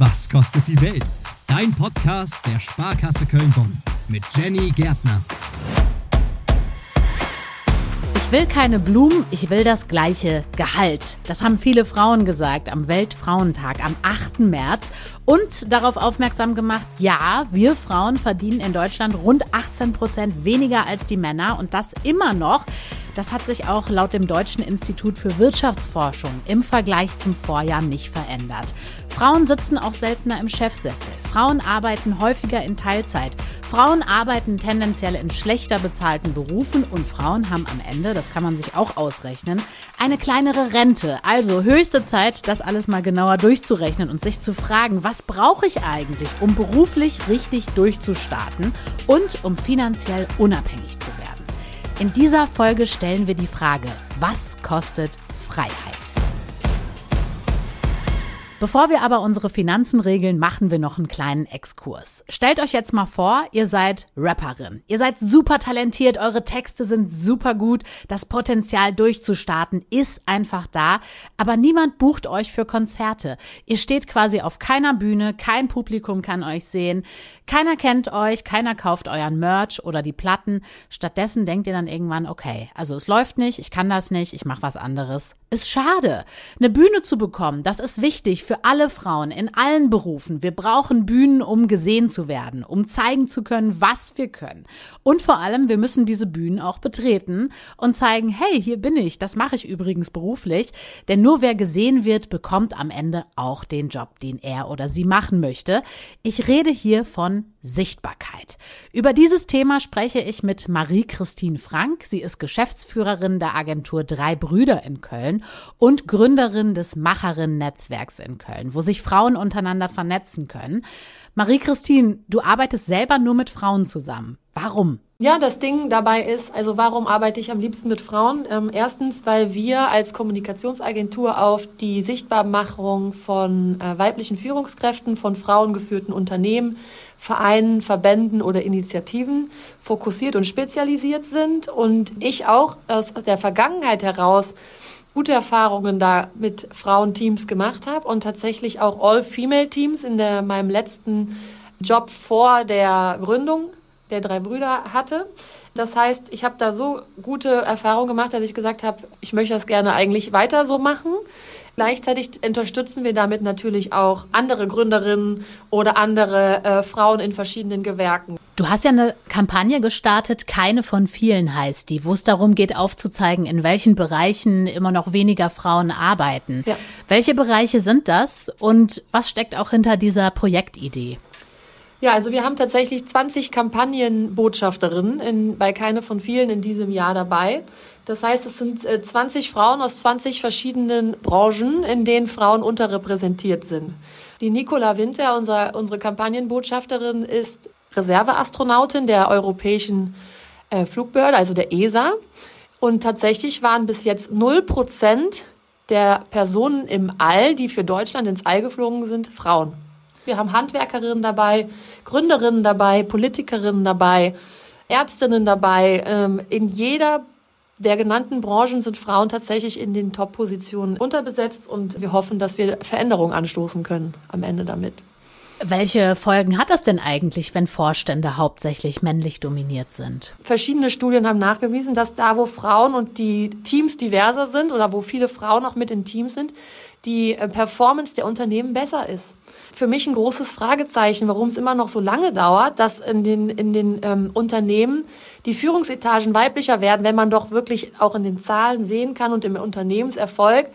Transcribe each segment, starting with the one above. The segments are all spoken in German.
Was kostet die Welt? Dein Podcast der Sparkasse Köln-Bonn mit Jenny Gärtner. Ich will keine Blumen, ich will das gleiche Gehalt. Das haben viele Frauen gesagt am Weltfrauentag am 8. März und darauf aufmerksam gemacht, ja, wir Frauen verdienen in Deutschland rund 18 Prozent weniger als die Männer und das immer noch. Das hat sich auch laut dem Deutschen Institut für Wirtschaftsforschung im Vergleich zum Vorjahr nicht verändert. Frauen sitzen auch seltener im Chefsessel. Frauen arbeiten häufiger in Teilzeit. Frauen arbeiten tendenziell in schlechter bezahlten Berufen und Frauen haben am Ende, das kann man sich auch ausrechnen, eine kleinere Rente. Also höchste Zeit, das alles mal genauer durchzurechnen und sich zu fragen, was brauche ich eigentlich, um beruflich richtig durchzustarten und um finanziell unabhängig zu werden. In dieser Folge stellen wir die Frage, was kostet Freiheit? Bevor wir aber unsere Finanzen regeln, machen wir noch einen kleinen Exkurs. Stellt euch jetzt mal vor, ihr seid Rapperin. Ihr seid super talentiert, eure Texte sind super gut, das Potenzial durchzustarten ist einfach da, aber niemand bucht euch für Konzerte. Ihr steht quasi auf keiner Bühne, kein Publikum kann euch sehen, keiner kennt euch, keiner kauft euren Merch oder die Platten. Stattdessen denkt ihr dann irgendwann, okay, also es läuft nicht, ich kann das nicht, ich mache was anderes. Ist schade. Eine Bühne zu bekommen, das ist wichtig für alle Frauen in allen Berufen. Wir brauchen Bühnen, um gesehen zu werden, um zeigen zu können, was wir können. Und vor allem, wir müssen diese Bühnen auch betreten und zeigen, hey, hier bin ich. Das mache ich übrigens beruflich. Denn nur wer gesehen wird, bekommt am Ende auch den Job, den er oder sie machen möchte. Ich rede hier von Sichtbarkeit. Über dieses Thema spreche ich mit Marie-Christine Frank. Sie ist Geschäftsführerin der Agentur Drei Brüder in Köln und Gründerin des Macherinnen-Netzwerks in Köln, wo sich Frauen untereinander vernetzen können. Marie-Christine, du arbeitest selber nur mit Frauen zusammen. Warum? Ja, das Ding dabei ist, also warum arbeite ich am liebsten mit Frauen? Ähm, erstens, weil wir als Kommunikationsagentur auf die Sichtbarmachung von äh, weiblichen Führungskräften, von frauengeführten Unternehmen, Vereinen, Verbänden oder Initiativen fokussiert und spezialisiert sind und ich auch aus der Vergangenheit heraus gute Erfahrungen da mit Frauenteams gemacht habe und tatsächlich auch All-Female-Teams in der, meinem letzten Job vor der Gründung der drei Brüder hatte. Das heißt, ich habe da so gute Erfahrungen gemacht, dass ich gesagt habe, ich möchte das gerne eigentlich weiter so machen. Gleichzeitig unterstützen wir damit natürlich auch andere Gründerinnen oder andere äh, Frauen in verschiedenen Gewerken. Du hast ja eine Kampagne gestartet, keine von vielen heißt die, wo es darum geht, aufzuzeigen, in welchen Bereichen immer noch weniger Frauen arbeiten. Ja. Welche Bereiche sind das und was steckt auch hinter dieser Projektidee? Ja, also wir haben tatsächlich 20 Kampagnenbotschafterinnen in, bei keine von vielen in diesem Jahr dabei. Das heißt, es sind 20 äh, Frauen aus 20 verschiedenen Branchen, in denen Frauen unterrepräsentiert sind. Die Nicola Winter, unser, unsere Kampagnenbotschafterin, ist Reserveastronautin der Europäischen äh, Flugbehörde, also der ESA. Und tatsächlich waren bis jetzt 0 Prozent der Personen im All, die für Deutschland ins All geflogen sind, Frauen. Wir haben Handwerkerinnen dabei, Gründerinnen dabei, Politikerinnen dabei, Ärztinnen dabei. Ähm, in jeder der genannten Branchen sind Frauen tatsächlich in den Top-Positionen unterbesetzt und wir hoffen, dass wir Veränderungen anstoßen können am Ende damit. Welche Folgen hat das denn eigentlich, wenn Vorstände hauptsächlich männlich dominiert sind? Verschiedene Studien haben nachgewiesen, dass da, wo Frauen und die Teams diverser sind oder wo viele Frauen auch mit in Teams sind, die äh, Performance der Unternehmen besser ist für mich ein großes Fragezeichen, warum es immer noch so lange dauert, dass in den, in den ähm, Unternehmen die Führungsetagen weiblicher werden, wenn man doch wirklich auch in den Zahlen sehen kann und im Unternehmenserfolg,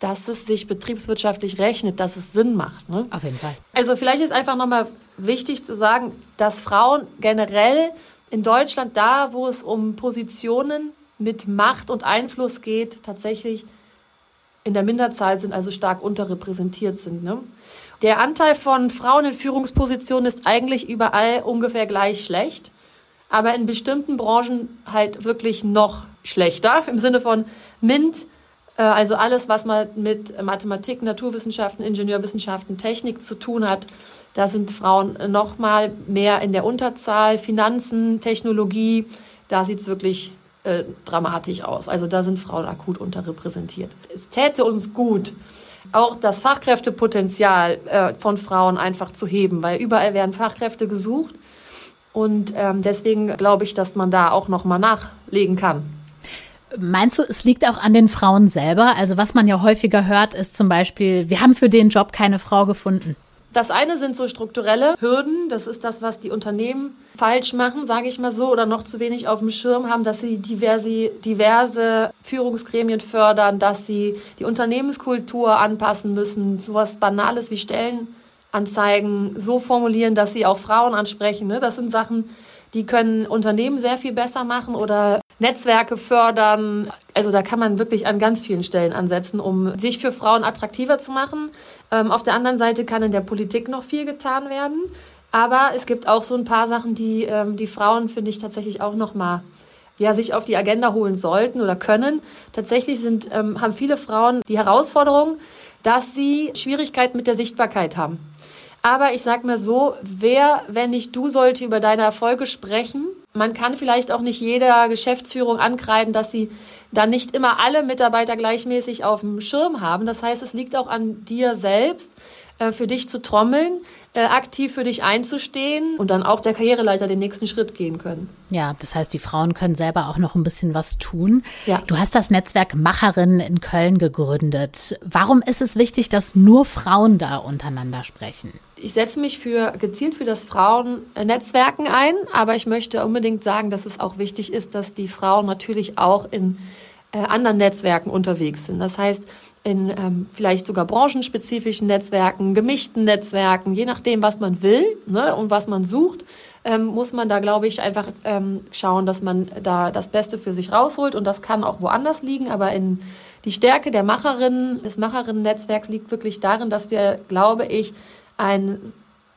dass es sich betriebswirtschaftlich rechnet, dass es Sinn macht. Ne? Auf jeden Fall. Also vielleicht ist einfach nochmal wichtig zu sagen, dass Frauen generell in Deutschland da, wo es um Positionen mit Macht und Einfluss geht, tatsächlich in der Minderzahl sind, also stark unterrepräsentiert sind. Ne? Der Anteil von Frauen in Führungspositionen ist eigentlich überall ungefähr gleich schlecht, aber in bestimmten Branchen halt wirklich noch schlechter. Im Sinne von MINT, also alles, was mal mit Mathematik, Naturwissenschaften, Ingenieurwissenschaften, Technik zu tun hat, da sind Frauen noch mal mehr in der Unterzahl. Finanzen, Technologie, da sieht's wirklich äh, dramatisch aus. Also da sind Frauen akut unterrepräsentiert. Es täte uns gut, auch das Fachkräftepotenzial äh, von Frauen einfach zu heben, weil überall werden Fachkräfte gesucht. Und ähm, deswegen glaube ich, dass man da auch noch mal nachlegen kann. Meinst du, es liegt auch an den Frauen selber? Also was man ja häufiger hört, ist zum Beispiel, wir haben für den Job keine Frau gefunden. Das eine sind so strukturelle Hürden. Das ist das, was die Unternehmen falsch machen, sage ich mal so, oder noch zu wenig auf dem Schirm haben, dass sie diverse, diverse Führungsgremien fördern, dass sie die Unternehmenskultur anpassen müssen. Sowas Banales wie Stellenanzeigen so formulieren, dass sie auch Frauen ansprechen. Ne? Das sind Sachen, die können Unternehmen sehr viel besser machen oder Netzwerke fördern. Also da kann man wirklich an ganz vielen Stellen ansetzen, um sich für Frauen attraktiver zu machen. Ähm, auf der anderen Seite kann in der Politik noch viel getan werden. Aber es gibt auch so ein paar Sachen, die ähm, die Frauen, finde ich, tatsächlich auch noch mal ja, sich auf die Agenda holen sollten oder können. Tatsächlich sind, ähm, haben viele Frauen die Herausforderung, dass sie Schwierigkeiten mit der Sichtbarkeit haben. Aber ich sag mir so, wer, wenn nicht du, sollte über deine Erfolge sprechen man kann vielleicht auch nicht jeder Geschäftsführung ankreiden, dass sie dann nicht immer alle Mitarbeiter gleichmäßig auf dem Schirm haben. Das heißt, es liegt auch an dir selbst, äh, für dich zu trommeln, äh, aktiv für dich einzustehen und dann auch der Karriereleiter den nächsten Schritt gehen können. Ja, das heißt, die Frauen können selber auch noch ein bisschen was tun. Ja. Du hast das Netzwerk Macherinnen in Köln gegründet. Warum ist es wichtig, dass nur Frauen da untereinander sprechen? Ich setze mich für gezielt für das Frauennetzwerken ein, aber ich möchte unbedingt sagen, dass es auch wichtig ist, dass die Frauen natürlich auch in äh, anderen Netzwerken unterwegs sind. Das heißt, in ähm, vielleicht sogar branchenspezifischen Netzwerken, gemischten Netzwerken, je nachdem, was man will ne, und was man sucht, ähm, muss man da, glaube ich, einfach ähm, schauen, dass man da das Beste für sich rausholt. Und das kann auch woanders liegen, aber in die Stärke der Macherinnen, des Macherinnen-Netzwerks liegt wirklich darin, dass wir, glaube ich, ein,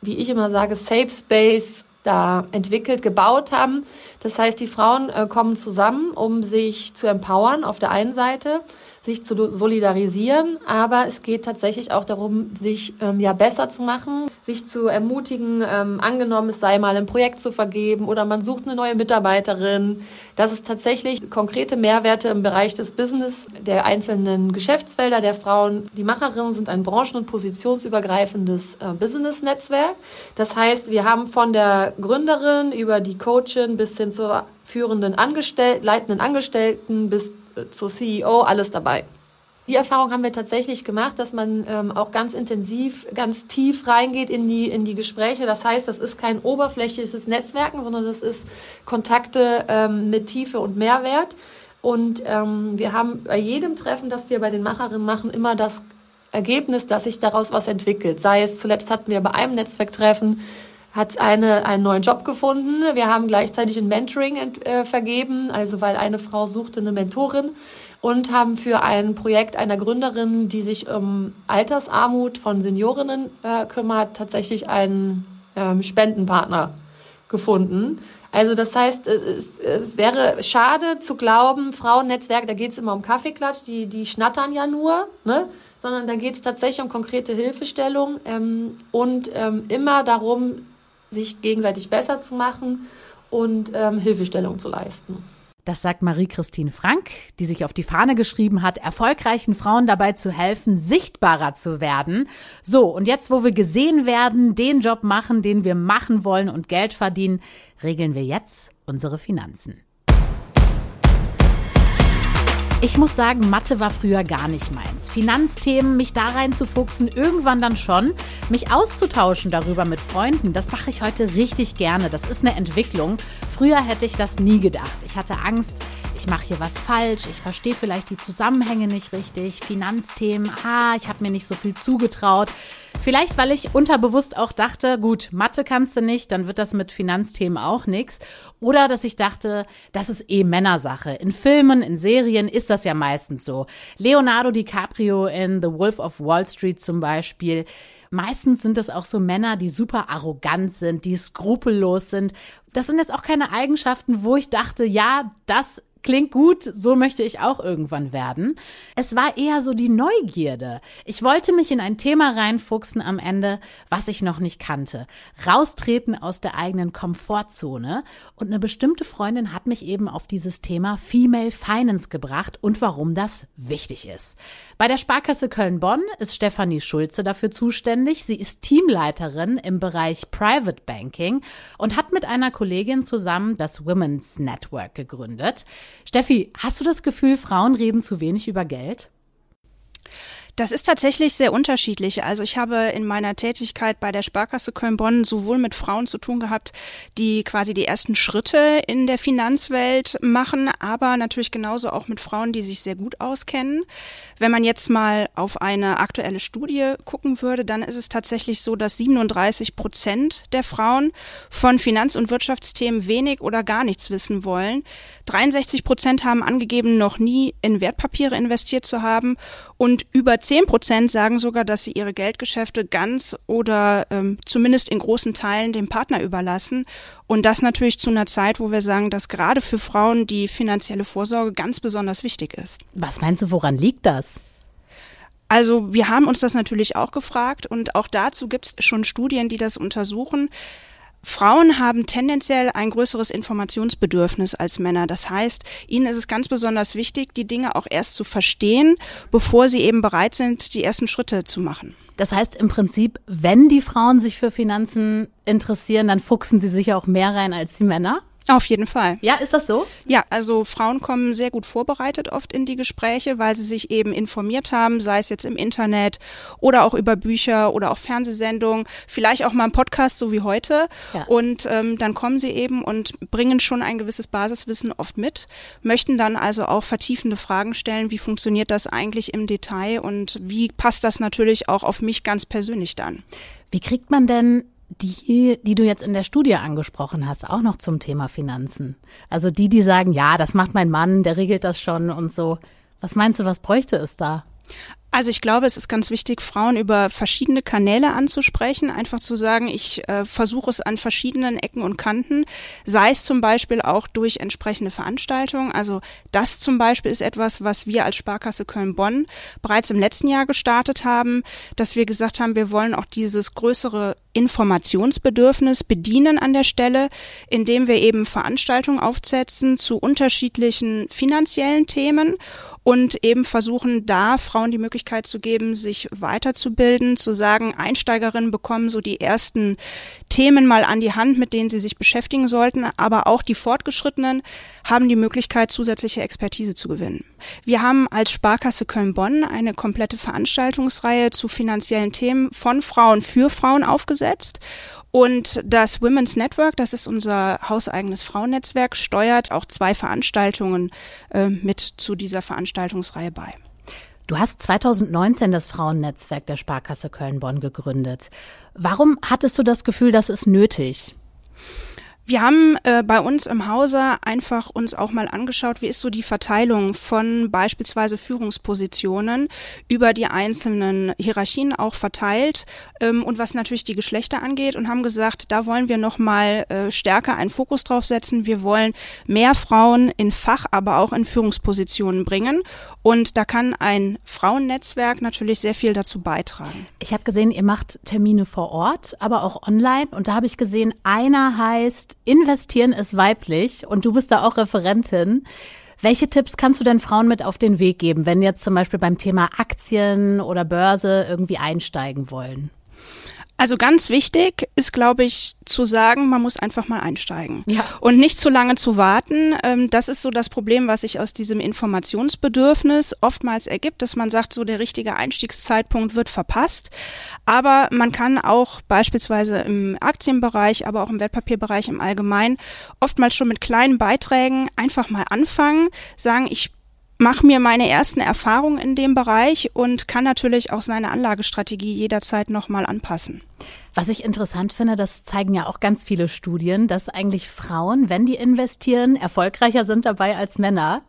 wie ich immer sage, Safe Space da entwickelt, gebaut haben. Das heißt, die Frauen äh, kommen zusammen, um sich zu empowern auf der einen Seite sich zu solidarisieren, aber es geht tatsächlich auch darum, sich ähm, ja besser zu machen, sich zu ermutigen, ähm, angenommen, es sei mal ein Projekt zu vergeben oder man sucht eine neue Mitarbeiterin, dass es tatsächlich konkrete Mehrwerte im Bereich des Business der einzelnen Geschäftsfelder der Frauen. Die Macherinnen sind ein branchen- und positionsübergreifendes äh, Business-Netzwerk. Das heißt, wir haben von der Gründerin über die Coachin bis hin zur führenden Angestell leitenden Angestellten bis zur CEO, alles dabei. Die Erfahrung haben wir tatsächlich gemacht, dass man ähm, auch ganz intensiv, ganz tief reingeht in die, in die Gespräche. Das heißt, das ist kein oberflächliches Netzwerken, sondern das ist Kontakte ähm, mit Tiefe und Mehrwert. Und ähm, wir haben bei jedem Treffen, das wir bei den Macherinnen machen, immer das Ergebnis, dass sich daraus was entwickelt. Sei es zuletzt hatten wir bei einem Netzwerktreffen hat eine einen neuen Job gefunden. Wir haben gleichzeitig ein Mentoring äh, vergeben, also weil eine Frau suchte eine Mentorin und haben für ein Projekt einer Gründerin, die sich um Altersarmut von Seniorinnen äh, kümmert, tatsächlich einen ähm, Spendenpartner gefunden. Also das heißt, es, wäre schade zu glauben, Frauennetzwerk, da geht es immer um Kaffeeklatsch, die, die schnattern ja nur, ne? sondern da geht es tatsächlich um konkrete Hilfestellung ähm, und ähm, immer darum, sich gegenseitig besser zu machen und ähm, Hilfestellung zu leisten. Das sagt Marie-Christine Frank, die sich auf die Fahne geschrieben hat, erfolgreichen Frauen dabei zu helfen, sichtbarer zu werden. So, und jetzt, wo wir gesehen werden, den Job machen, den wir machen wollen und Geld verdienen, regeln wir jetzt unsere Finanzen. Ich muss sagen, Mathe war früher gar nicht meins. Finanzthemen, mich da reinzufuchsen, irgendwann dann schon. Mich auszutauschen darüber mit Freunden, das mache ich heute richtig gerne. Das ist eine Entwicklung. Früher hätte ich das nie gedacht. Ich hatte Angst, ich mache hier was falsch, ich verstehe vielleicht die Zusammenhänge nicht richtig, Finanzthemen, ha, ich habe mir nicht so viel zugetraut. Vielleicht, weil ich unterbewusst auch dachte, gut, Mathe kannst du nicht, dann wird das mit Finanzthemen auch nichts. Oder dass ich dachte, das ist eh Männersache. In Filmen, in Serien ist das ja meistens so. Leonardo DiCaprio in The Wolf of Wall Street zum Beispiel. Meistens sind das auch so Männer, die super arrogant sind, die skrupellos sind. Das sind jetzt auch keine Eigenschaften, wo ich dachte, ja, das Klingt gut, so möchte ich auch irgendwann werden. Es war eher so die Neugierde. Ich wollte mich in ein Thema reinfuchsen am Ende, was ich noch nicht kannte. Raustreten aus der eigenen Komfortzone. Und eine bestimmte Freundin hat mich eben auf dieses Thema Female Finance gebracht und warum das wichtig ist. Bei der Sparkasse Köln-Bonn ist Stefanie Schulze dafür zuständig. Sie ist Teamleiterin im Bereich Private Banking und hat mit einer Kollegin zusammen das Women's Network gegründet. Steffi, hast du das Gefühl, Frauen reden zu wenig über Geld? Das ist tatsächlich sehr unterschiedlich. Also ich habe in meiner Tätigkeit bei der Sparkasse Köln-Bonn sowohl mit Frauen zu tun gehabt, die quasi die ersten Schritte in der Finanzwelt machen, aber natürlich genauso auch mit Frauen, die sich sehr gut auskennen. Wenn man jetzt mal auf eine aktuelle Studie gucken würde, dann ist es tatsächlich so, dass 37 Prozent der Frauen von Finanz- und Wirtschaftsthemen wenig oder gar nichts wissen wollen. 63 Prozent haben angegeben, noch nie in Wertpapiere investiert zu haben und über Zehn Prozent sagen sogar, dass sie ihre Geldgeschäfte ganz oder ähm, zumindest in großen Teilen dem Partner überlassen. Und das natürlich zu einer Zeit, wo wir sagen, dass gerade für Frauen die finanzielle Vorsorge ganz besonders wichtig ist. Was meinst du, woran liegt das? Also wir haben uns das natürlich auch gefragt und auch dazu gibt es schon Studien, die das untersuchen. Frauen haben tendenziell ein größeres Informationsbedürfnis als Männer. Das heißt, ihnen ist es ganz besonders wichtig, die Dinge auch erst zu verstehen, bevor sie eben bereit sind, die ersten Schritte zu machen. Das heißt im Prinzip, wenn die Frauen sich für Finanzen interessieren, dann fuchsen sie sich auch mehr rein als die Männer? Auf jeden Fall. Ja, ist das so? Ja, also Frauen kommen sehr gut vorbereitet oft in die Gespräche, weil sie sich eben informiert haben, sei es jetzt im Internet oder auch über Bücher oder auch Fernsehsendungen, vielleicht auch mal ein Podcast, so wie heute. Ja. Und ähm, dann kommen sie eben und bringen schon ein gewisses Basiswissen oft mit, möchten dann also auch vertiefende Fragen stellen, wie funktioniert das eigentlich im Detail und wie passt das natürlich auch auf mich ganz persönlich dann. Wie kriegt man denn die, die du jetzt in der Studie angesprochen hast, auch noch zum Thema Finanzen. Also die, die sagen, ja, das macht mein Mann, der regelt das schon und so. Was meinst du, was bräuchte es da? Also ich glaube, es ist ganz wichtig, Frauen über verschiedene Kanäle anzusprechen, einfach zu sagen, ich äh, versuche es an verschiedenen Ecken und Kanten, sei es zum Beispiel auch durch entsprechende Veranstaltungen. Also das zum Beispiel ist etwas, was wir als Sparkasse Köln-Bonn bereits im letzten Jahr gestartet haben, dass wir gesagt haben, wir wollen auch dieses größere Informationsbedürfnis bedienen an der Stelle, indem wir eben Veranstaltungen aufsetzen zu unterschiedlichen finanziellen Themen und eben versuchen, da Frauen die Möglichkeit zu geben, sich weiterzubilden, zu sagen, Einsteigerinnen bekommen so die ersten Themen mal an die Hand, mit denen sie sich beschäftigen sollten, aber auch die Fortgeschrittenen haben die Möglichkeit, zusätzliche Expertise zu gewinnen. Wir haben als Sparkasse Köln-Bonn eine komplette Veranstaltungsreihe zu finanziellen Themen von Frauen für Frauen aufgesetzt und das Women's Network, das ist unser hauseigenes Frauennetzwerk, steuert auch zwei Veranstaltungen äh, mit zu dieser Veranstaltungsreihe bei. Du hast 2019 das Frauennetzwerk der Sparkasse Köln-Bonn gegründet. Warum hattest du das Gefühl, das ist nötig? Wir haben äh, bei uns im Hause einfach uns auch mal angeschaut, wie ist so die Verteilung von beispielsweise Führungspositionen über die einzelnen Hierarchien auch verteilt ähm, und was natürlich die Geschlechter angeht und haben gesagt, da wollen wir noch mal äh, stärker einen Fokus drauf setzen. Wir wollen mehr Frauen in Fach, aber auch in Führungspositionen bringen und da kann ein Frauennetzwerk natürlich sehr viel dazu beitragen. Ich habe gesehen, ihr macht Termine vor Ort, aber auch online und da habe ich gesehen, einer heißt Investieren ist weiblich und du bist da auch Referentin. Welche Tipps kannst du denn Frauen mit auf den Weg geben, wenn jetzt zum Beispiel beim Thema Aktien oder Börse irgendwie einsteigen wollen? Also ganz wichtig ist, glaube ich, zu sagen, man muss einfach mal einsteigen ja. und nicht zu lange zu warten. Ähm, das ist so das Problem, was sich aus diesem Informationsbedürfnis oftmals ergibt, dass man sagt, so der richtige Einstiegszeitpunkt wird verpasst. Aber man kann auch beispielsweise im Aktienbereich, aber auch im Wertpapierbereich im Allgemeinen oftmals schon mit kleinen Beiträgen einfach mal anfangen, sagen, ich mache mir meine ersten Erfahrungen in dem Bereich und kann natürlich auch seine Anlagestrategie jederzeit nochmal anpassen. Was ich interessant finde, das zeigen ja auch ganz viele Studien, dass eigentlich Frauen, wenn die investieren, erfolgreicher sind dabei als Männer.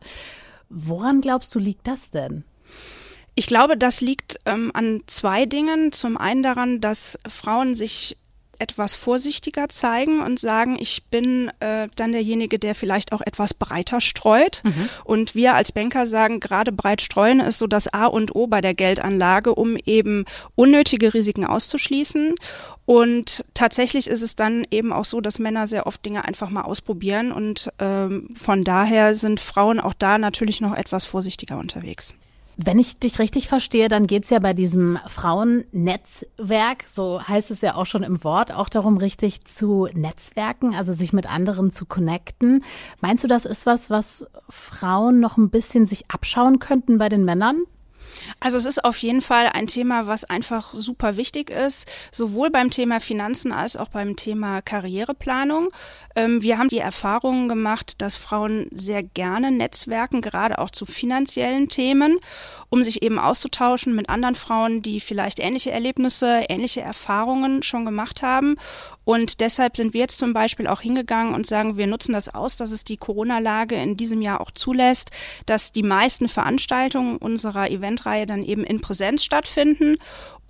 Woran glaubst du, liegt das denn? Ich glaube, das liegt ähm, an zwei Dingen. Zum einen daran, dass Frauen sich etwas vorsichtiger zeigen und sagen, ich bin äh, dann derjenige, der vielleicht auch etwas breiter streut. Mhm. Und wir als Banker sagen, gerade breit streuen ist so das A und O bei der Geldanlage, um eben unnötige Risiken auszuschließen. Und tatsächlich ist es dann eben auch so, dass Männer sehr oft Dinge einfach mal ausprobieren. Und ähm, von daher sind Frauen auch da natürlich noch etwas vorsichtiger unterwegs. Wenn ich dich richtig verstehe, dann geht es ja bei diesem Frauennetzwerk, so heißt es ja auch schon im Wort, auch darum, richtig zu netzwerken, also sich mit anderen zu connecten. Meinst du, das ist was, was Frauen noch ein bisschen sich abschauen könnten bei den Männern? Also es ist auf jeden Fall ein Thema, was einfach super wichtig ist, sowohl beim Thema Finanzen als auch beim Thema Karriereplanung. Ähm, wir haben die Erfahrungen gemacht, dass Frauen sehr gerne netzwerken, gerade auch zu finanziellen Themen, um sich eben auszutauschen mit anderen Frauen, die vielleicht ähnliche Erlebnisse, ähnliche Erfahrungen schon gemacht haben. Und deshalb sind wir jetzt zum Beispiel auch hingegangen und sagen, wir nutzen das aus, dass es die Corona-Lage in diesem Jahr auch zulässt, dass die meisten Veranstaltungen unserer Eventreihe dann eben in Präsenz stattfinden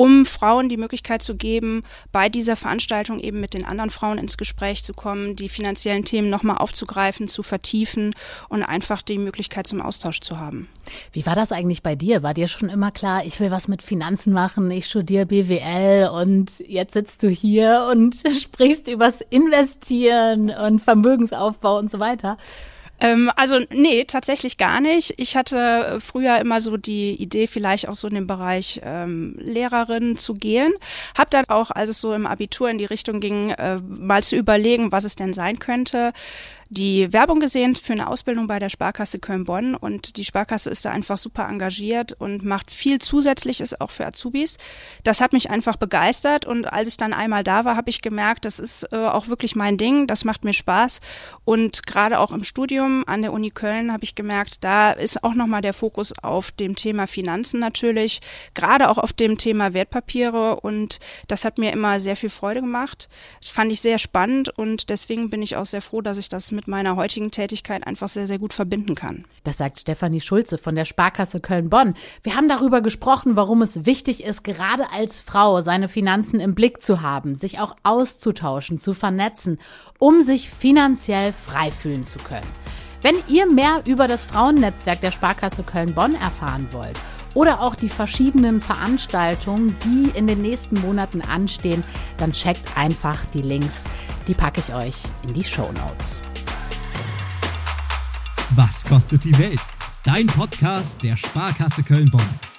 um Frauen die Möglichkeit zu geben, bei dieser Veranstaltung eben mit den anderen Frauen ins Gespräch zu kommen, die finanziellen Themen nochmal aufzugreifen, zu vertiefen und einfach die Möglichkeit zum Austausch zu haben. Wie war das eigentlich bei dir? War dir schon immer klar, ich will was mit Finanzen machen, ich studiere BWL und jetzt sitzt du hier und sprichst übers Investieren und Vermögensaufbau und so weiter? Ähm, also nee, tatsächlich gar nicht. Ich hatte früher immer so die Idee, vielleicht auch so in den Bereich ähm, Lehrerin zu gehen. Hab dann auch, als es so im Abitur in die Richtung ging, äh, mal zu überlegen, was es denn sein könnte, die Werbung gesehen für eine Ausbildung bei der Sparkasse Köln-Bonn und die Sparkasse ist da einfach super engagiert und macht viel Zusätzliches auch für Azubis. Das hat mich einfach begeistert und als ich dann einmal da war, habe ich gemerkt, das ist äh, auch wirklich mein Ding, das macht mir Spaß und gerade auch im Studium an der Uni Köln habe ich gemerkt, da ist auch nochmal der Fokus auf dem Thema Finanzen natürlich, gerade auch auf dem Thema Wertpapiere und das hat mir immer sehr viel Freude gemacht. Das fand ich sehr spannend und deswegen bin ich auch sehr froh, dass ich das mit mit meiner heutigen Tätigkeit einfach sehr, sehr gut verbinden kann. Das sagt Stefanie Schulze von der Sparkasse Köln-Bonn. Wir haben darüber gesprochen, warum es wichtig ist, gerade als Frau seine Finanzen im Blick zu haben, sich auch auszutauschen, zu vernetzen, um sich finanziell frei fühlen zu können. Wenn ihr mehr über das Frauennetzwerk der Sparkasse Köln-Bonn erfahren wollt oder auch die verschiedenen Veranstaltungen, die in den nächsten Monaten anstehen, dann checkt einfach die Links. Die packe ich euch in die Show Notes. Was kostet die Welt? Dein Podcast der Sparkasse Köln-Bonn.